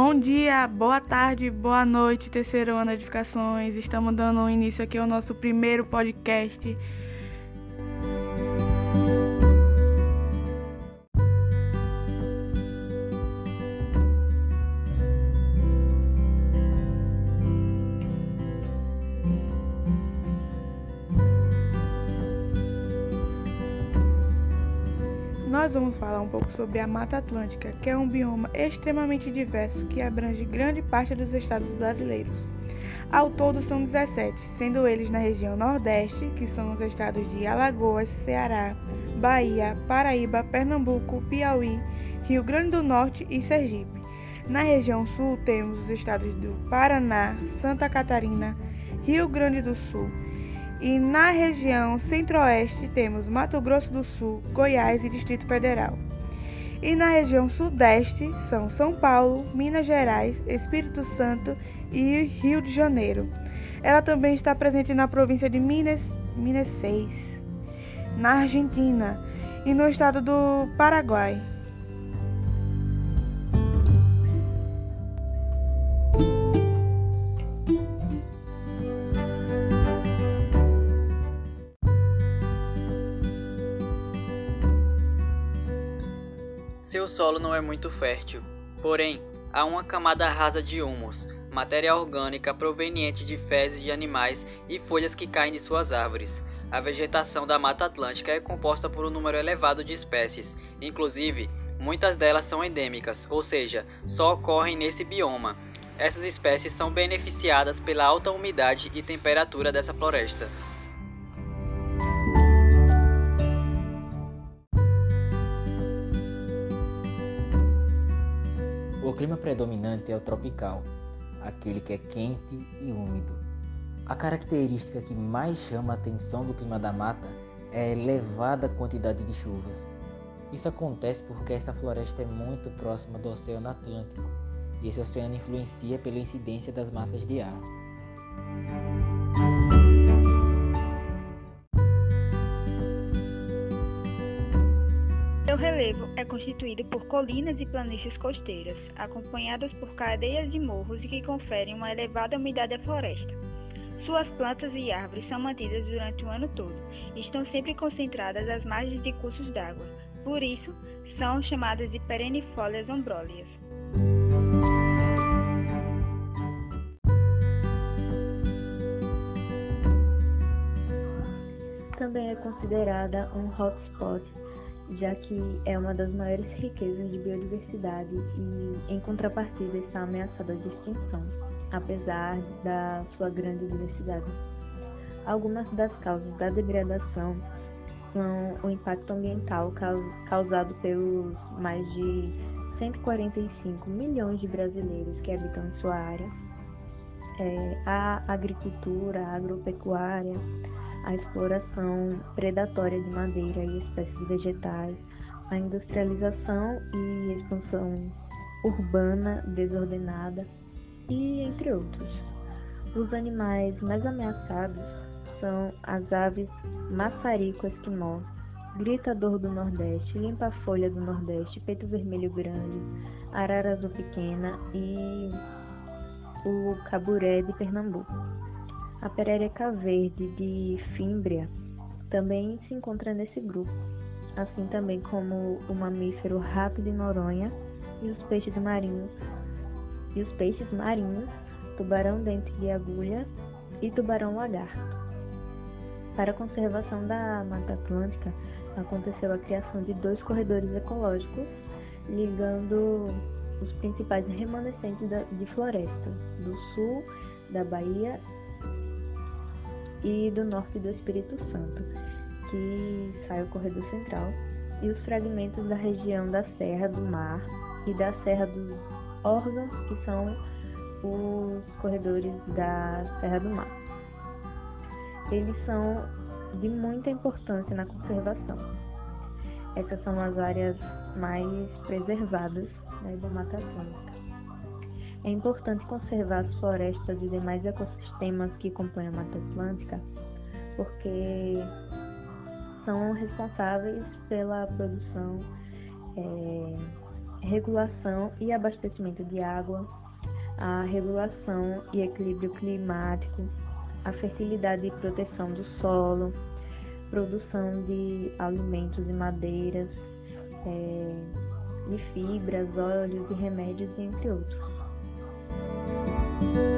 Bom dia, boa tarde, boa noite, terceiro ano edificações. Estamos dando início aqui ao nosso primeiro podcast nós vamos falar um pouco sobre a Mata Atlântica, que é um bioma extremamente diverso que abrange grande parte dos estados brasileiros. Ao todo são 17, sendo eles na região Nordeste, que são os estados de Alagoas, Ceará, Bahia, Paraíba, Pernambuco, Piauí, Rio Grande do Norte e Sergipe. Na região Sul temos os estados do Paraná, Santa Catarina, Rio Grande do Sul, e na região centro-oeste temos Mato Grosso do Sul, Goiás e Distrito Federal. E na região sudeste são São Paulo, Minas Gerais, Espírito Santo e Rio de Janeiro. Ela também está presente na província de Minas, Minas 6, na Argentina e no estado do Paraguai. Seu solo não é muito fértil, porém, há uma camada rasa de humus, matéria orgânica proveniente de fezes de animais e folhas que caem de suas árvores. A vegetação da Mata Atlântica é composta por um número elevado de espécies, inclusive, muitas delas são endêmicas, ou seja, só ocorrem nesse bioma. Essas espécies são beneficiadas pela alta umidade e temperatura dessa floresta. O clima predominante é o tropical, aquele que é quente e úmido. A característica que mais chama a atenção do clima da mata é a elevada quantidade de chuvas. Isso acontece porque essa floresta é muito próxima do Oceano Atlântico e esse oceano influencia pela incidência das massas de ar. Relevo é constituído por colinas e planícies costeiras, acompanhadas por cadeias de morros que conferem uma elevada umidade à floresta. Suas plantas e árvores são mantidas durante o ano todo e estão sempre concentradas às margens de cursos d'água. Por isso, são chamadas de perennifólias ombrólias. Também é considerada um hotspot já que é uma das maiores riquezas de biodiversidade e, em contrapartida, está ameaçada de extinção, apesar da sua grande diversidade. Algumas das causas da degradação são o impacto ambiental causado pelos mais de 145 milhões de brasileiros que habitam em sua área, é, a agricultura, a agropecuária, a exploração predatória de madeira e espécies vegetais, a industrialização e expansão urbana desordenada e entre outros. Os animais mais ameaçados são as aves maçarico esquimó, gritador do Nordeste, limpa-folha do Nordeste, peito vermelho grande, arara azul pequena e o caburé de Pernambuco. A perereca verde de Fímbria também se encontra nesse grupo, assim também como o mamífero rápido em Noronha e os peixes marinhos e os peixes marinhos, tubarão dente de agulha e tubarão lagarto. Para a conservação da Mata Atlântica, aconteceu a criação de dois corredores ecológicos ligando os principais remanescentes de floresta do sul da Bahia e do norte do Espírito Santo, que sai o corredor central, e os fragmentos da região da Serra do Mar e da Serra dos Órgãos, que são os corredores da Serra do Mar. Eles são de muita importância na conservação. Essas são as áreas mais preservadas né, da Mata Atlântica. É importante conservar as florestas e demais ecossistemas que compõem a Mata Atlântica, porque são responsáveis pela produção é, regulação e abastecimento de água, a regulação e equilíbrio climático, a fertilidade e proteção do solo, produção de alimentos e madeiras, é, de fibras, óleos e remédios, entre outros. Música